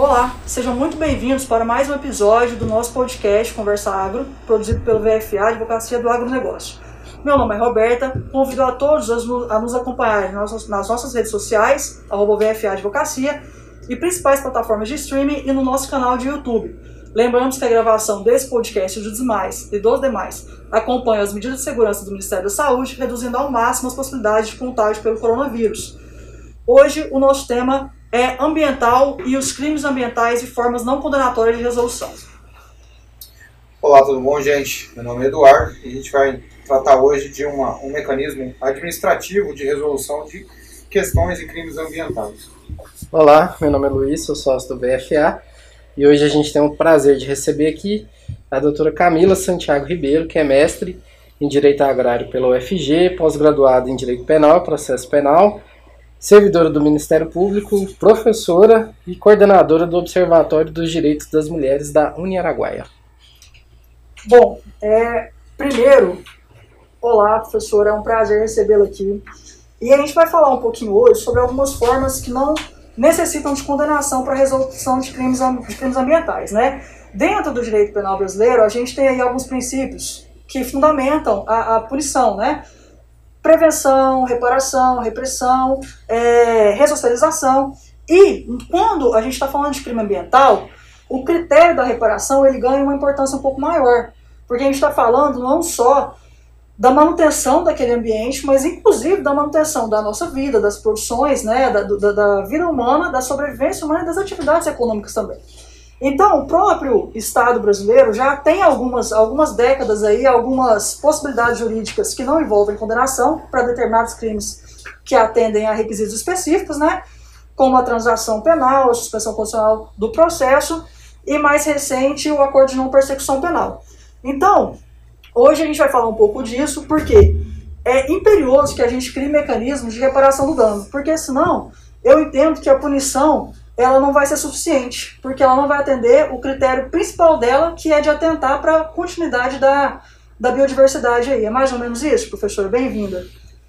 Olá, sejam muito bem-vindos para mais um episódio do nosso podcast Conversa Agro, produzido pelo VFA Advocacia do Agronegócio. Meu nome é Roberta, convido a todos a nos acompanhar nas nossas redes sociais, arroba VFA Advocacia, e principais plataformas de streaming e no nosso canal de YouTube. Lembramos que a gravação desse podcast dos demais, e dos demais acompanha as medidas de segurança do Ministério da Saúde, reduzindo ao máximo as possibilidades de contágio pelo coronavírus. Hoje, o nosso tema é ambiental e os crimes ambientais e formas não condenatórias de resolução. Olá, tudo bom, gente? Meu nome é Eduardo e a gente vai tratar hoje de uma, um mecanismo administrativo de resolução de questões e crimes ambientais. Olá, meu nome é Luiz, sou sócio do BFA e hoje a gente tem o prazer de receber aqui a doutora Camila Santiago Ribeiro, que é mestre em Direito Agrário pela UFG, pós-graduada em Direito Penal e Processo Penal servidora do Ministério Público, professora e coordenadora do Observatório dos Direitos das Mulheres da Uniaraguaia. Bom, é, primeiro, olá professora, é um prazer recebê-la aqui. E a gente vai falar um pouquinho hoje sobre algumas formas que não necessitam de condenação para resolução de crimes, de crimes ambientais, né? Dentro do direito penal brasileiro, a gente tem aí alguns princípios que fundamentam a, a punição, né? Prevenção, reparação, repressão, é, ressocialização. E quando a gente está falando de crime ambiental, o critério da reparação ele ganha uma importância um pouco maior, porque a gente está falando não só da manutenção daquele ambiente, mas inclusive da manutenção da nossa vida, das produções, né, da, da, da vida humana, da sobrevivência humana e das atividades econômicas também. Então, o próprio Estado brasileiro já tem algumas, algumas décadas aí, algumas possibilidades jurídicas que não envolvem condenação para determinados crimes que atendem a requisitos específicos, né? Como a transação penal, a suspensão condicional do processo e, mais recente, o acordo de não persecução penal. Então, hoje a gente vai falar um pouco disso, porque é imperioso que a gente crie mecanismos de reparação do dano, porque senão eu entendo que a punição ela não vai ser suficiente, porque ela não vai atender o critério principal dela, que é de atentar para a continuidade da, da biodiversidade aí. É mais ou menos isso, professora? Bem-vinda.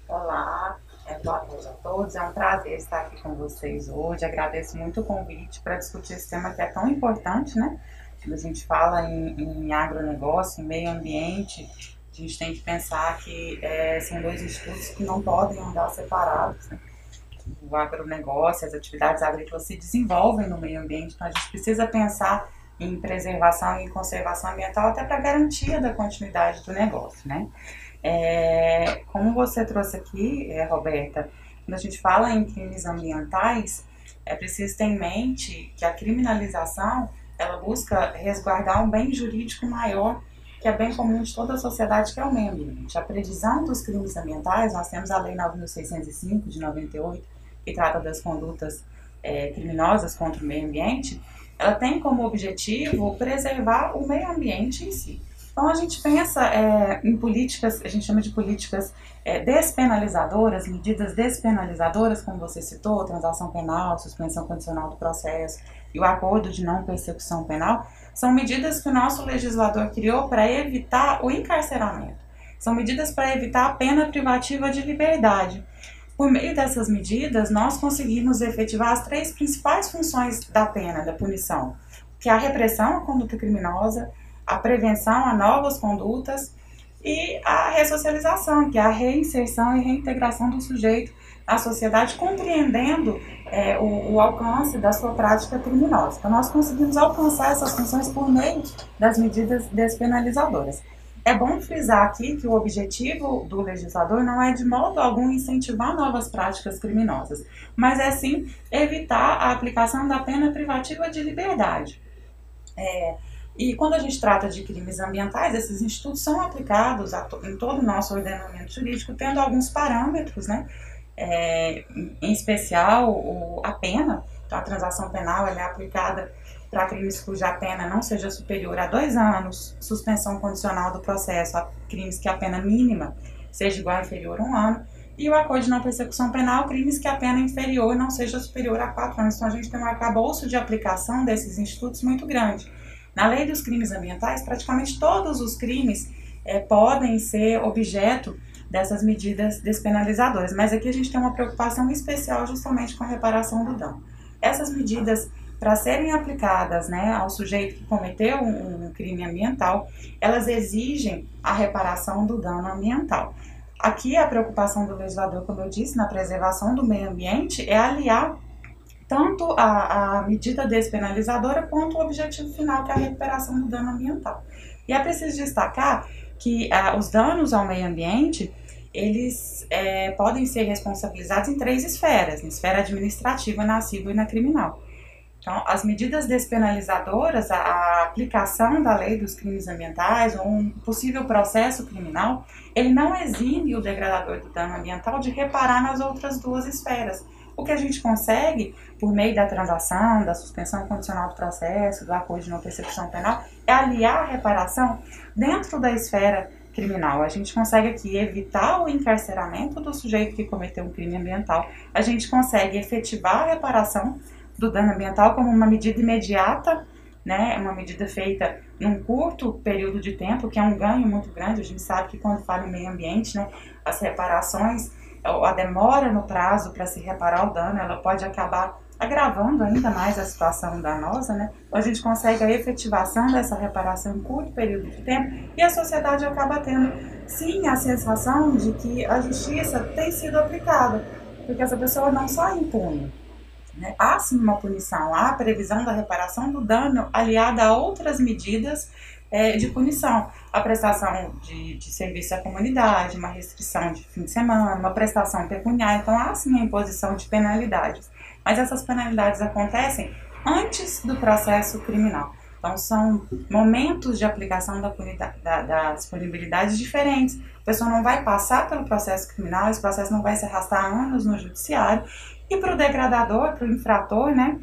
Olá, é boa tarde a todos. É um prazer estar aqui com vocês hoje. Agradeço muito o convite para discutir esse tema que é tão importante, né? Quando a gente fala em, em agronegócio, em meio ambiente, a gente tem que pensar que é, são dois estudos que não podem andar separados, né? O agronegócio, as atividades agrícolas se desenvolvem no meio ambiente, então a gente precisa pensar em preservação e conservação ambiental até para garantia da continuidade do negócio, né? É, como você trouxe aqui, é, Roberta, quando a gente fala em crimes ambientais, é preciso ter em mente que a criminalização ela busca resguardar um bem jurídico maior que é bem comum de toda a sociedade, que é o meio ambiente. A previsão dos crimes ambientais, nós temos a Lei 9.605 de 98, que trata das condutas é, criminosas contra o meio ambiente, ela tem como objetivo preservar o meio ambiente em si. Então a gente pensa é, em políticas, a gente chama de políticas é, despenalizadoras, medidas despenalizadoras, como você citou, transação penal, suspensão condicional do processo e o acordo de não persecução penal, são medidas que o nosso legislador criou para evitar o encarceramento. São medidas para evitar a pena privativa de liberdade. Por meio dessas medidas, nós conseguimos efetivar as três principais funções da pena, da punição, que é a repressão à conduta criminosa, a prevenção a novas condutas e a ressocialização, que é a reinserção e reintegração do sujeito à sociedade, compreendendo é, o, o, alcance da sua prática criminosa. Então, nós conseguimos alcançar essas funções por meio das medidas despenalizadoras. É bom frisar aqui que o objetivo do legislador não é de modo algum incentivar novas práticas criminosas, mas é sim evitar a aplicação da pena privativa de liberdade. É, e quando a gente trata de crimes ambientais, esses institutos são aplicados to, em todo o nosso ordenamento jurídico, tendo alguns parâmetros, né? É, em especial o, a pena, então a transação penal é aplicada para crimes cuja pena não seja superior a dois anos, suspensão condicional do processo a crimes que a pena mínima seja igual ou inferior a um ano, e o acordo de não persecução penal, crimes que a pena inferior não seja superior a quatro anos. Então a gente tem um arcabouço de aplicação desses institutos muito grande. Na lei dos crimes ambientais, praticamente todos os crimes é, podem ser objeto dessas medidas despenalizadoras, mas aqui a gente tem uma preocupação especial justamente com a reparação do dano. Essas medidas para serem aplicadas né, ao sujeito que cometeu um, um crime ambiental, elas exigem a reparação do dano ambiental. Aqui a preocupação do legislador, como eu disse, na preservação do meio ambiente é aliar tanto a, a medida despenalizadora quanto o objetivo final, que é a recuperação do dano ambiental. E é preciso destacar que os danos ao meio ambiente eles é, podem ser responsabilizados em três esferas: na esfera administrativa, na civil e na criminal. Então, as medidas despenalizadoras, a, a, aplicação da lei dos crimes ambientais ou um possível processo criminal, ele não exime o degradador do dano ambiental de reparar nas outras duas esferas. O que a gente consegue, por meio da transação, da suspensão condicional do processo, do acordo de não percepção penal, é aliar a reparação dentro da esfera criminal. A gente consegue aqui evitar o encarceramento do sujeito que cometeu um crime ambiental, a gente consegue efetivar a reparação do dano ambiental como uma medida imediata, né, uma medida feita num curto período de tempo, que é um ganho muito grande. A gente sabe que quando fala em meio ambiente, né, as reparações, a demora no prazo para se reparar o dano, ela pode acabar agravando ainda mais a situação danosa, né? Então, a gente consegue a efetivação dessa reparação em curto período de tempo e a sociedade acaba tendo, sim, a sensação de que a justiça tem sido aplicada, porque essa pessoa não sai impune. Né? Há sim uma punição, há a previsão da reparação do dano aliada a outras medidas é, de punição. A prestação de, de, serviço à comunidade, uma restrição de fim de semana, uma prestação pecuniária. Então, há sim a imposição de penalidades mas essas penalidades acontecem antes do processo criminal. Então, são momentos de aplicação da, da, das punibilidades diferentes. A pessoa não vai passar pelo processo criminal, esse processo não vai se arrastar anos no judiciário. E para o degradador, para o infrator, né,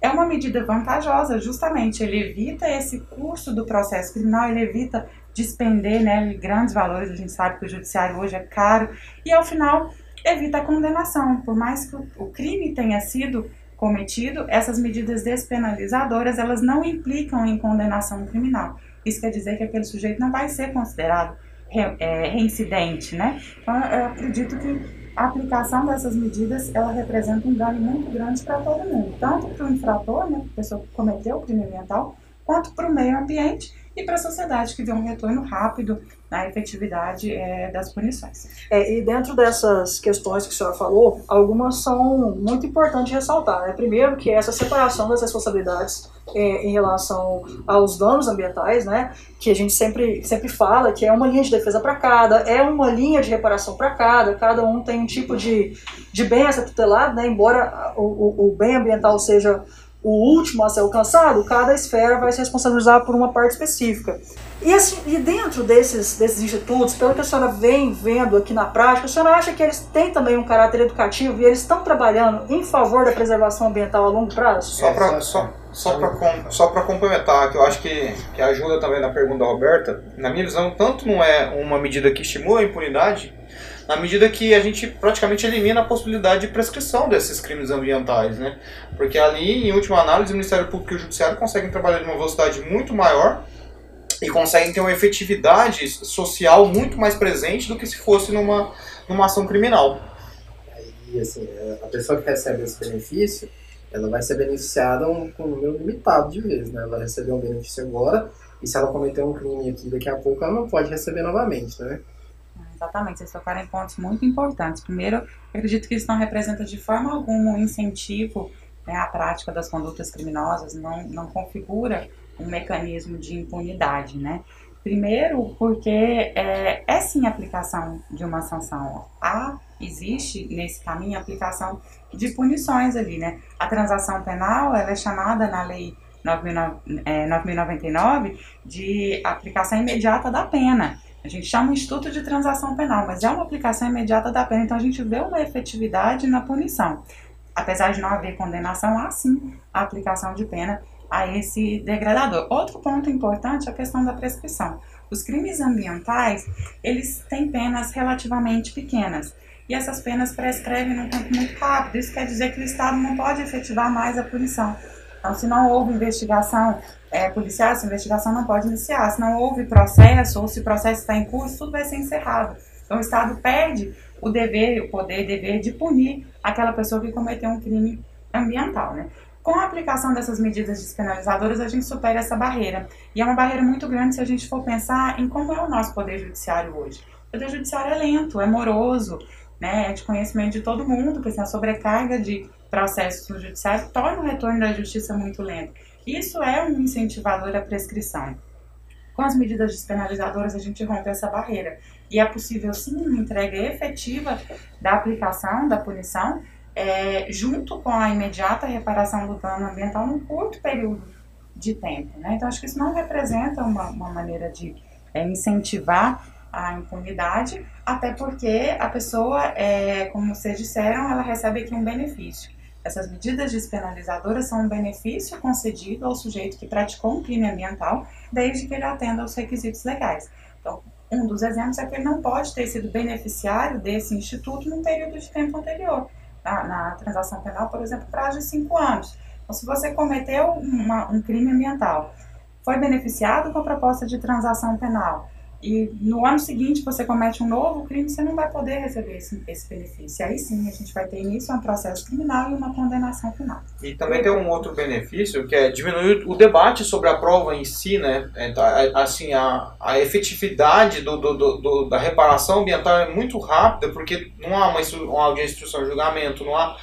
é uma medida vantajosa, justamente. Ele evita esse custo do processo criminal, ele evita despender né, grandes valores. A gente sabe que o judiciário hoje é caro. E, ao final, evita a condenação. Por mais que o crime tenha sido cometido, essas medidas despenalizadoras, elas não implicam em condenação criminal. Isso quer dizer que aquele sujeito não vai ser considerado é, reincidente, né? Então, eu acredito que a aplicação dessas medidas, ela representa um dano muito grande para todo mundo, tanto para o infrator, né, a pessoa que cometeu o crime ambiental, quanto para o meio ambiente e para a sociedade que vê um retorno rápido na efetividade é, das punições. É, e dentro dessas questões que a senhora falou, algumas são muito importantes ressaltar. Né? Primeiro, que essa separação das responsabilidades é, em relação aos danos ambientais, né? que a gente sempre, sempre fala que é uma linha de defesa para cada, é uma linha de reparação para cada, cada um tem um tipo de, de bem a ser tutelado, né? embora o, o, o bem ambiental seja o último a ser alcançado, cada esfera vai se responsabilizar por uma parte específica. E, assim, e dentro desses, desses institutos, pelo que a senhora vem vendo aqui na prática, a senhora acha que eles têm também um caráter educativo e eles estão trabalhando em favor da preservação ambiental a longo prazo? Só para só, só só complementar, que eu acho que, que ajuda também na pergunta da Roberta, na minha visão, tanto não é uma medida que estimula a impunidade, na medida que a gente praticamente elimina a possibilidade de prescrição desses crimes ambientais, né? Porque ali, em última análise, o Ministério Público e o Judiciário conseguem trabalhar de uma velocidade muito maior e conseguem ter uma efetividade social muito mais presente do que se fosse numa, numa ação criminal. E assim, é, a pessoa que recebe esse benefício, ela vai ser beneficiada com um número limitado de vezes, né? Ela vai receber um benefício agora, e se ela cometer um crime aqui daqui a pouco, ela não pode receber novamente, né? Exatamente, vocês tocaram em pontos muito importantes. Primeiro, acredito que isso não representa de forma alguma um incentivo né, à prática das condutas criminosas, não, não configura um mecanismo de impunidade, né? Primeiro, porque é, é sim a aplicação de uma sanção. Há, existe nesse caminho a aplicação de punições ali, né? A transação penal, ela é chamada na lei 9.099 é, de aplicação imediata da pena. A gente chama Instituto de Transação Penal, mas é uma aplicação imediata da pena, então a gente vê uma efetividade na punição. Apesar de não haver condenação, há sim a aplicação de pena a esse degradador. Outro ponto importante é a questão da prescrição. Os crimes ambientais, eles têm penas relativamente pequenas. E essas penas prescrevem num tempo muito rápido. Isso quer dizer que o Estado não pode efetivar mais a punição. Então, se não houve investigação é, policial, essa investigação não pode iniciar. Se não houve processo, ou se o processo está em curso, tudo vai ser encerrado. Então, o Estado perde o dever, o poder, dever de punir aquela pessoa que cometeu um crime ambiental, né? Com a aplicação dessas medidas despenalizadoras, a gente supera essa barreira. E é uma barreira muito grande se a gente for pensar em como é o nosso Poder Judiciário hoje. O Poder Judiciário é lento, é moroso, né, é de conhecimento de todo mundo, porque a sobrecarga de processos no Judiciário torna o retorno da justiça muito lento. Isso é um incentivador à prescrição. Com as medidas despenalizadoras, a gente rompe essa barreira. E é possível, sim, uma entrega efetiva da aplicação da punição, é, junto com a imediata reparação do dano ambiental num curto período de tempo. Né? Então, acho que isso não representa uma, uma maneira de é, incentivar a impunidade, até porque a pessoa, é, como vocês disseram, ela recebe aqui um benefício. Essas medidas despenalizadoras são um benefício concedido ao sujeito que praticou um crime ambiental, desde que ele atenda aos requisitos legais. Então, um dos exemplos é que ele não pode ter sido beneficiário desse instituto num período de tempo anterior. Na, na transação penal, por exemplo, prazo de cinco anos. Então, se você cometeu uma, um crime ambiental, foi beneficiado com a proposta de transação penal, e no ano seguinte você comete um novo crime, você não vai poder receber esse, esse benefício. Aí sim a gente vai ter início a um processo criminal e uma condenação final. E também tem um outro benefício que é diminuir o debate sobre a prova em si, né? É, assim, a, a efetividade do, do, do, da reparação ambiental é muito rápida, porque não há uma, uma audiência de instrução de julgamento, não há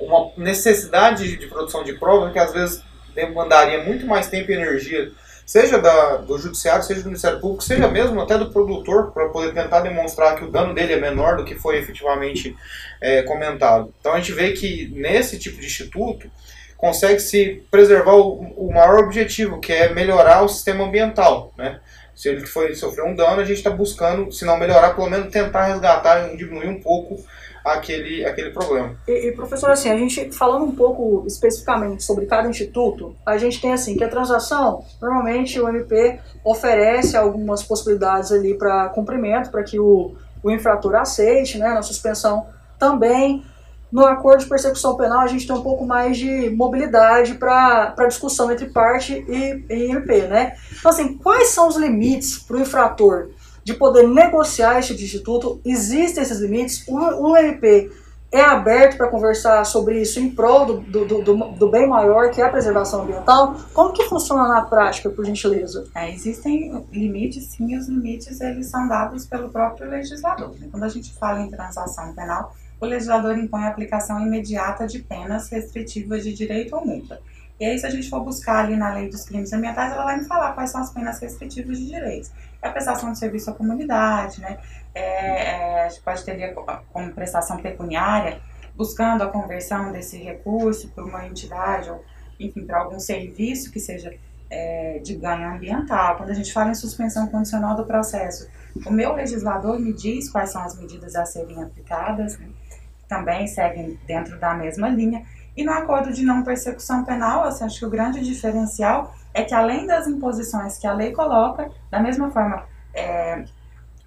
uma necessidade de produção de prova que às vezes demandaria muito mais tempo e energia seja da, do judiciário, seja do Ministério Público, seja mesmo até do produtor, para poder tentar demonstrar que o dano dele é menor do que foi efetivamente é, comentado. Então a gente vê que nesse tipo de instituto consegue se preservar o, o maior objetivo, que é melhorar o sistema ambiental, né? Se ele foi sofreu um dano, a gente está buscando, se não melhorar, pelo menos tentar resgatar e diminuir um pouco aquele, aquele problema. E, e, professor, assim, a gente falando um pouco especificamente sobre cada instituto, a gente tem assim que a transação, normalmente o MP oferece algumas possibilidades ali para cumprimento, para que o, o infrator aceite, né, na suspensão também. No acordo de persecução penal, a gente tem um pouco mais de mobilidade para discussão entre parte e, e MP, né? Então, assim, quais são os limites para o infrator de poder negociar esse instituto, existem esses limites, o, o MP é aberto para conversar sobre isso em prol do, do, do, do, bem maior, que é a preservação ambiental. Como que funciona na prática, por gentileza? É, existem limites, sim, e os limites eles são dados pelo próprio legislador. Né? Quando a gente fala em transação penal, o legislador impõe a aplicação imediata de penas restritivas de direito ou multa. E aí, se a gente for buscar ali na lei dos crimes ambientais, ela vai me falar quais são as penas restritivas de direitos. É a prestação de serviço à comunidade, né? É, é, a gente pode ter como prestação pecuniária, buscando a conversão desse recurso para uma entidade ou, enfim, para algum serviço que seja é, de ganho ambiental. Quando a gente fala em suspensão condicional do processo, o meu legislador me diz quais são as medidas a serem aplicadas, né? também seguem dentro da mesma linha. E no acordo de não persecução penal, eu acho que o grande diferencial é que além das imposições que a lei coloca, da mesma forma é,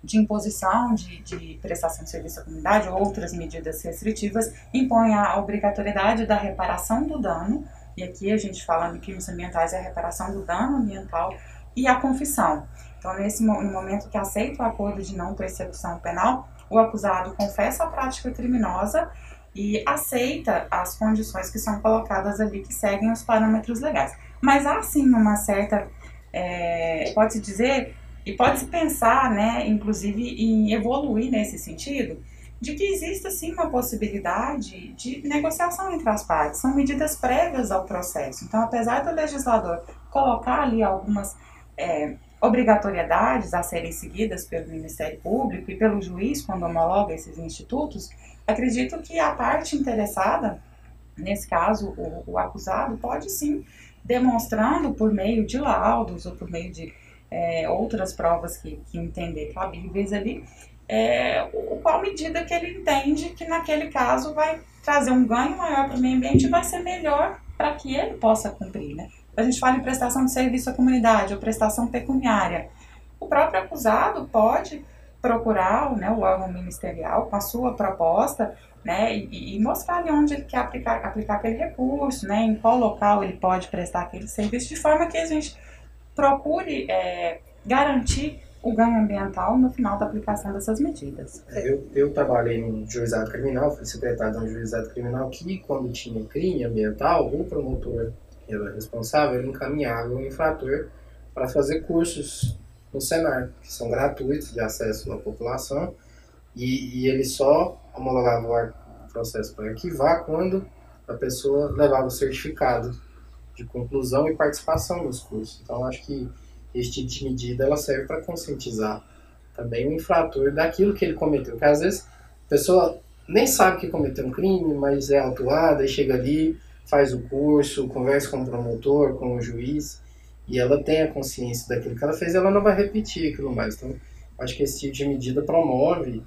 de imposição de, de, prestação de serviço à comunidade, outras medidas restritivas, impõe a obrigatoriedade da reparação do dano, e aqui a gente fala em crimes ambientais é a reparação do dano ambiental e a confissão. Então, nesse no momento que aceita o acordo de não persecução penal, o acusado confessa a prática criminosa e aceita as condições que são colocadas ali que seguem os parâmetros legais. Mas há sim uma certa, é, pode-se dizer, e pode-se pensar, né, inclusive, em evoluir nesse sentido, de que exista sim uma possibilidade de negociação entre as partes. São medidas prévias ao processo. Então, apesar do legislador colocar ali algumas é, obrigatoriedades a serem seguidas pelo Ministério Público e pelo juiz quando homologa esses institutos, Acredito que a parte interessada, nesse caso o, o acusado, pode sim, demonstrando por meio de laudos ou por meio de é, outras provas que, que entender cabíveis ali, é, o, qual medida que ele entende que naquele caso vai trazer um ganho maior para o meio ambiente e vai ser melhor para que ele possa cumprir. Né? A gente fala em prestação de serviço à comunidade ou prestação pecuniária. O próprio acusado pode procurar né, o órgão ministerial com a sua proposta né, e, e mostrar ali onde ele quer aplicar, aplicar aquele recurso, né, em qual local ele pode prestar aquele serviço, de forma que a gente procure é, garantir o ganho ambiental no final da aplicação dessas medidas. Eu, eu trabalhei num juizado criminal, fui secretário de um juizado criminal que, quando tinha crime ambiental, o promotor que era responsável ele encaminhava o infrator para fazer cursos no Senar, que são gratuitos de acesso à população, e, e ele só homologava o processo para arquivar quando a pessoa levava o certificado de conclusão e participação nos cursos. Então, acho que este tipo de medida ela serve para conscientizar também o infrator daquilo que ele cometeu. Porque às vezes a pessoa nem sabe que cometeu um crime, mas é autuada e chega ali, faz o curso, conversa com o promotor, com o juiz, e ela tem a consciência daquilo que ela fez, ela não vai repetir aquilo mais. Então, acho que esse tipo de medida promove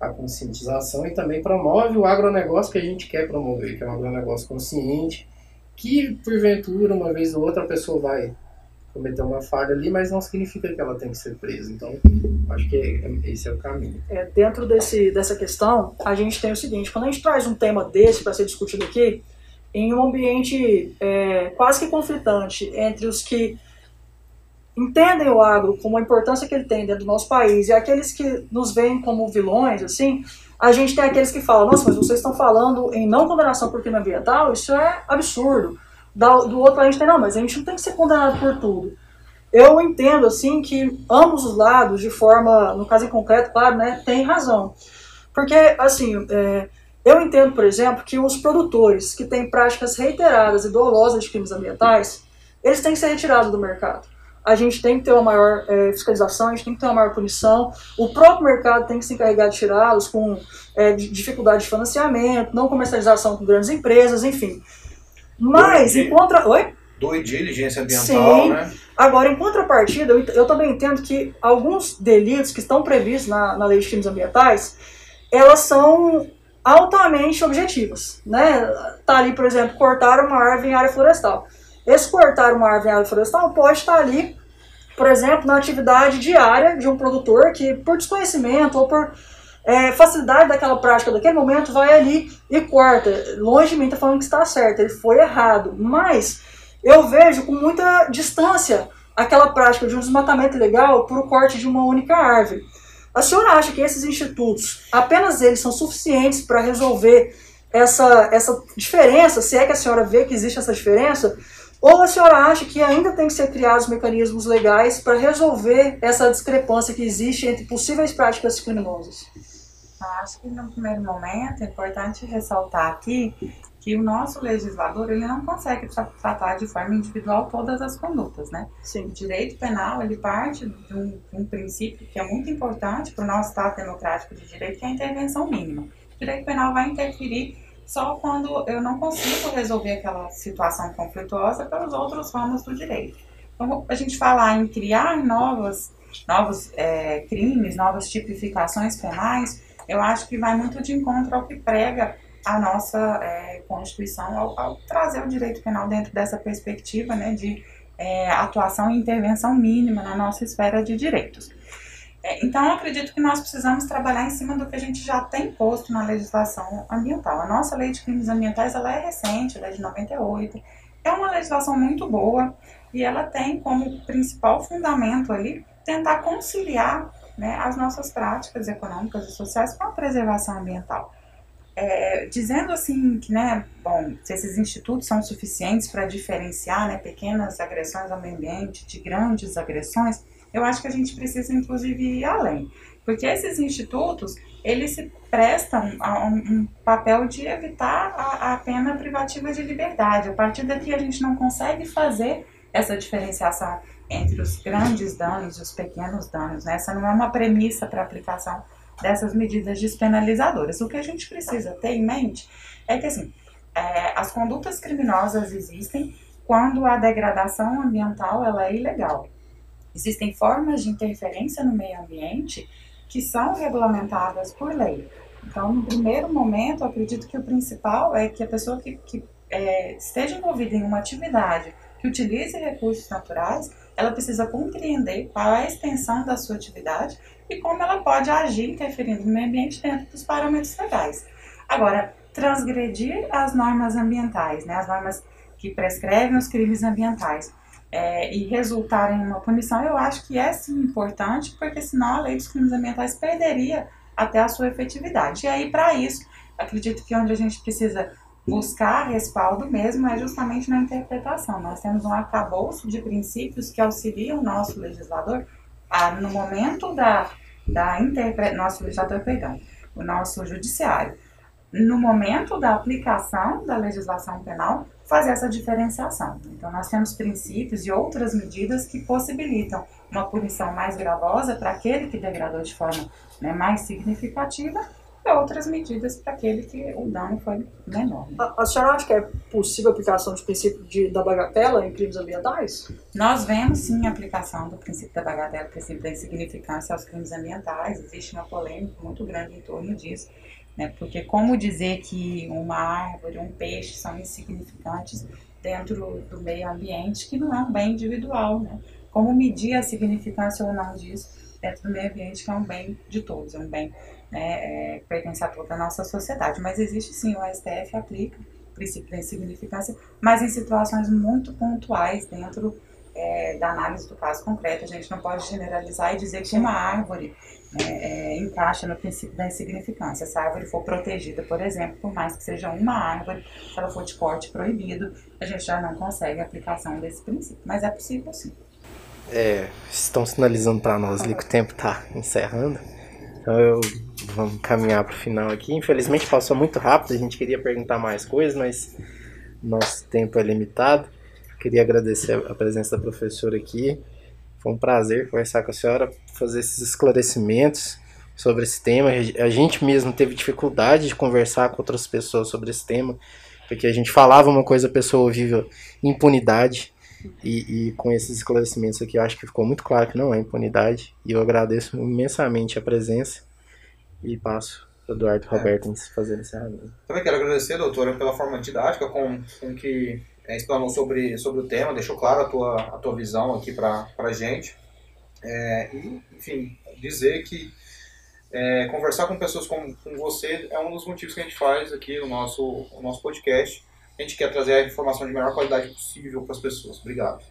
a conscientização e também promove o agronegócio que a gente quer promover, que é um agronegócio consciente, que porventura, uma vez ou outra, a pessoa vai cometer uma falha ali, mas não significa que ela tem que ser presa. Então, acho que é, esse é o caminho. É, dentro desse, dessa questão, a gente tem o seguinte: quando a gente traz um tema desse para ser discutido aqui, em um ambiente é, quase que conflitante entre os que entendem o agro como a importância que ele tem dentro do nosso país e aqueles que nos veem como vilões, assim, a gente tem aqueles que falam, nossa, mas vocês estão falando em não condenação por crime ambiental, isso é absurdo. Do outro a gente tem, não, mas a gente não tem que ser condenado por tudo. Eu entendo, assim, que ambos os lados, de forma, no caso em concreto, claro, né, tem razão. Porque, assim, é, eu entendo, por exemplo, que os produtores que têm práticas reiteradas e dolosas de crimes ambientais, eles têm que ser retirados do mercado a gente tem que ter uma maior é, fiscalização, a gente tem que ter uma maior punição, o próprio mercado tem que se encarregar de tirá-los com é, dificuldade de financiamento, não comercialização com grandes empresas, enfim. Mas, em contra... Oi? Do diligência ambiental, Sim. né? Agora, em contrapartida, eu, eu, também entendo que alguns delitos que estão previstos na, na lei de crimes ambientais, elas são altamente objetivas, né? Tá ali, por exemplo, cortar uma árvore em área florestal. Esse cortar uma árvore em área florestal pode estar ali, por exemplo, na atividade diária de um produtor que, por desconhecimento ou por é, facilidade daquela prática daquele momento, vai ali e corta. Longe de mim está falando que está certo, ele foi errado. Mas eu vejo com muita distância aquela prática de um desmatamento ilegal por o corte de uma única árvore. A senhora acha que esses institutos, apenas eles são suficientes para resolver essa, essa diferença, se é que a senhora vê que existe essa diferença, ou a senhora acha que ainda tem que ser criados mecanismos legais para resolver essa discrepância que existe entre possíveis práticas criminosas? Acho que no primeiro momento é importante ressaltar aqui que o nosso legislador ele não consegue tratar de forma individual todas as condutas, né? Sim. O direito penal ele parte de um, um princípio que é muito importante para o nosso Estado democrático de direito, que é a intervenção mínima. O direito penal vai interferir só quando eu não consigo resolver aquela situação conflituosa pelos outros ramos do direito. Então, a gente falar em criar novas, novos é, crimes, novas tipificações penais, eu acho que vai muito de encontro ao que prega a nossa é, Constituição ao, ao, trazer o direito penal dentro dessa perspectiva né, de é, atuação e intervenção mínima na nossa esfera de direitos. É, então, acredito que nós precisamos trabalhar em cima do que a gente já tem posto na legislação ambiental. A nossa lei de crimes ambientais ela é recente, ela é de 98. É uma legislação muito boa e ela tem como principal fundamento ali tentar conciliar né, as nossas práticas econômicas e sociais com a preservação ambiental. É, dizendo assim que, né, bom, se esses institutos são suficientes para diferenciar né, pequenas agressões ao meio ambiente de grandes agressões, eu acho que a gente precisa, inclusive, ir além. Porque esses institutos, eles se prestam a um, um papel de evitar a, a pena privativa de liberdade. A partir daqui, a gente não consegue fazer essa diferenciação entre os grandes danos e os pequenos danos. Né? Essa não é uma premissa para aplicação dessas medidas despenalizadoras. O que a gente precisa ter em mente é que assim, é, as condutas criminosas existem quando a degradação ambiental ela é ilegal. Existem formas de interferência no meio ambiente que são regulamentadas por lei. Então, no primeiro momento, acredito que o principal é que a pessoa que, que é, esteja envolvida em uma atividade que utilize recursos naturais, ela precisa compreender qual é a extensão da sua atividade e como ela pode agir interferindo no meio ambiente dentro dos parâmetros legais. Agora, transgredir as normas ambientais, né, as normas que prescrevem os crimes ambientais, é, e resultar em uma punição, eu acho que é sim importante, porque senão a lei dos crimes ambientais perderia até a sua efetividade. E aí, para isso, acredito que onde a gente precisa buscar respaldo mesmo é justamente na interpretação. Nós temos um arcabouço de princípios que auxiliam o nosso legislador a, no momento da, da interpretação, nosso legislador, perdão, o nosso judiciário, no momento da aplicação da legislação penal, fazer essa diferenciação. Então, nós temos princípios e outras medidas que possibilitam uma punição mais gravosa para aquele que degradou de forma né, mais significativa outras medidas para aquele que o dano foi menor. Né? A, a, senhora acha que é possível a aplicação do princípio de, da bagatela em crimes ambientais? Nós vemos sim a aplicação do princípio da bagatela, princípio da insignificância aos crimes ambientais. Existe uma polêmica muito grande em torno disso. Né? Porque como dizer que uma árvore, um peixe são insignificantes dentro do meio ambiente, que não é um bem individual, né? Como medir a significância ou não disso dentro do meio ambiente, que é um bem de todos, é um bem né, é, pertence a toda a nossa sociedade. Mas existe sim, o STF aplica o princípio da insignificância, mas em situações muito pontuais dentro é, da análise do caso concreto. A gente não pode generalizar e dizer que uma árvore né, é, encaixa no princípio da insignificância. Se a árvore for protegida, por exemplo, por mais que seja uma árvore, se ela for de corte proibido, a gente já não consegue a aplicação desse princípio. Mas é possível sim. É, estão sinalizando para nós ali que o tempo está encerrando. Então eu vamos caminhar para o final aqui. Infelizmente passou muito rápido, a gente queria perguntar mais coisas, mas nosso tempo é limitado. Queria agradecer a presença da professora aqui. Foi um prazer conversar com a senhora, fazer esses esclarecimentos sobre esse tema. A gente mesmo teve dificuldade de conversar com outras pessoas sobre esse tema, porque a gente falava uma coisa, a pessoa ouvia impunidade. E, e, com esses esclarecimentos aqui, eu acho que ficou muito claro que não é impunidade. E eu agradeço imensamente a presença e passo para o Eduardo é. Roberto fazer encerramento. Também quero agradecer, doutora, pela forma didática com, com que é, explanou sobre, sobre o tema, deixou claro a tua, a tua visão aqui para a gente. É, e, enfim, dizer que é, conversar com pessoas como com você é um dos motivos que a gente faz aqui no nosso, no nosso podcast. A gente quer trazer a informação de melhor qualidade possível para as pessoas. Obrigado.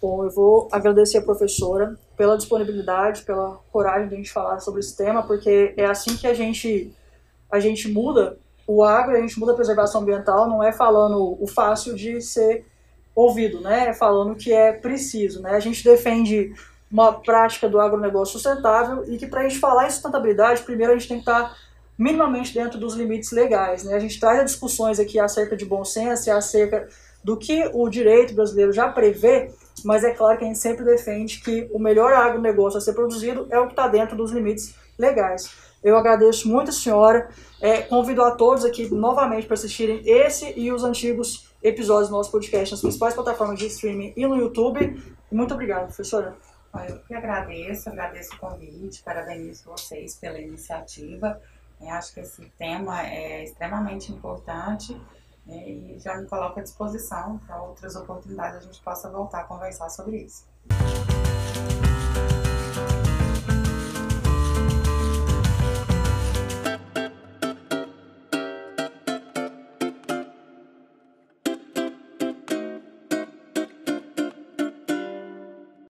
Bom, eu vou agradecer a professora pela disponibilidade, pela coragem de a gente falar sobre esse tema, porque é assim que a gente, a gente muda o agro, a gente muda a preservação ambiental, não é falando o fácil de ser ouvido, né? É falando que é preciso, né? A gente defende uma prática do agronegócio sustentável e que para a gente falar em sustentabilidade, primeiro a gente tem que estar minimamente dentro dos limites legais, né? A gente traz discussões aqui acerca de bom senso acerca do que o direito brasileiro já prevê, mas é claro que a gente sempre defende que o melhor agronegócio a ser produzido é o que está dentro dos limites legais. Eu agradeço muito a senhora, é, convido a todos aqui novamente para assistirem esse e os antigos episódios do nosso podcast nas principais plataformas de streaming e no YouTube. Muito obrigado, professora. Eu que agradeço, agradeço o convite, parabenizo vocês pela iniciativa. Eu acho que esse tema é extremamente importante né, e já me coloco à disposição para outras oportunidades a gente possa voltar a conversar sobre isso.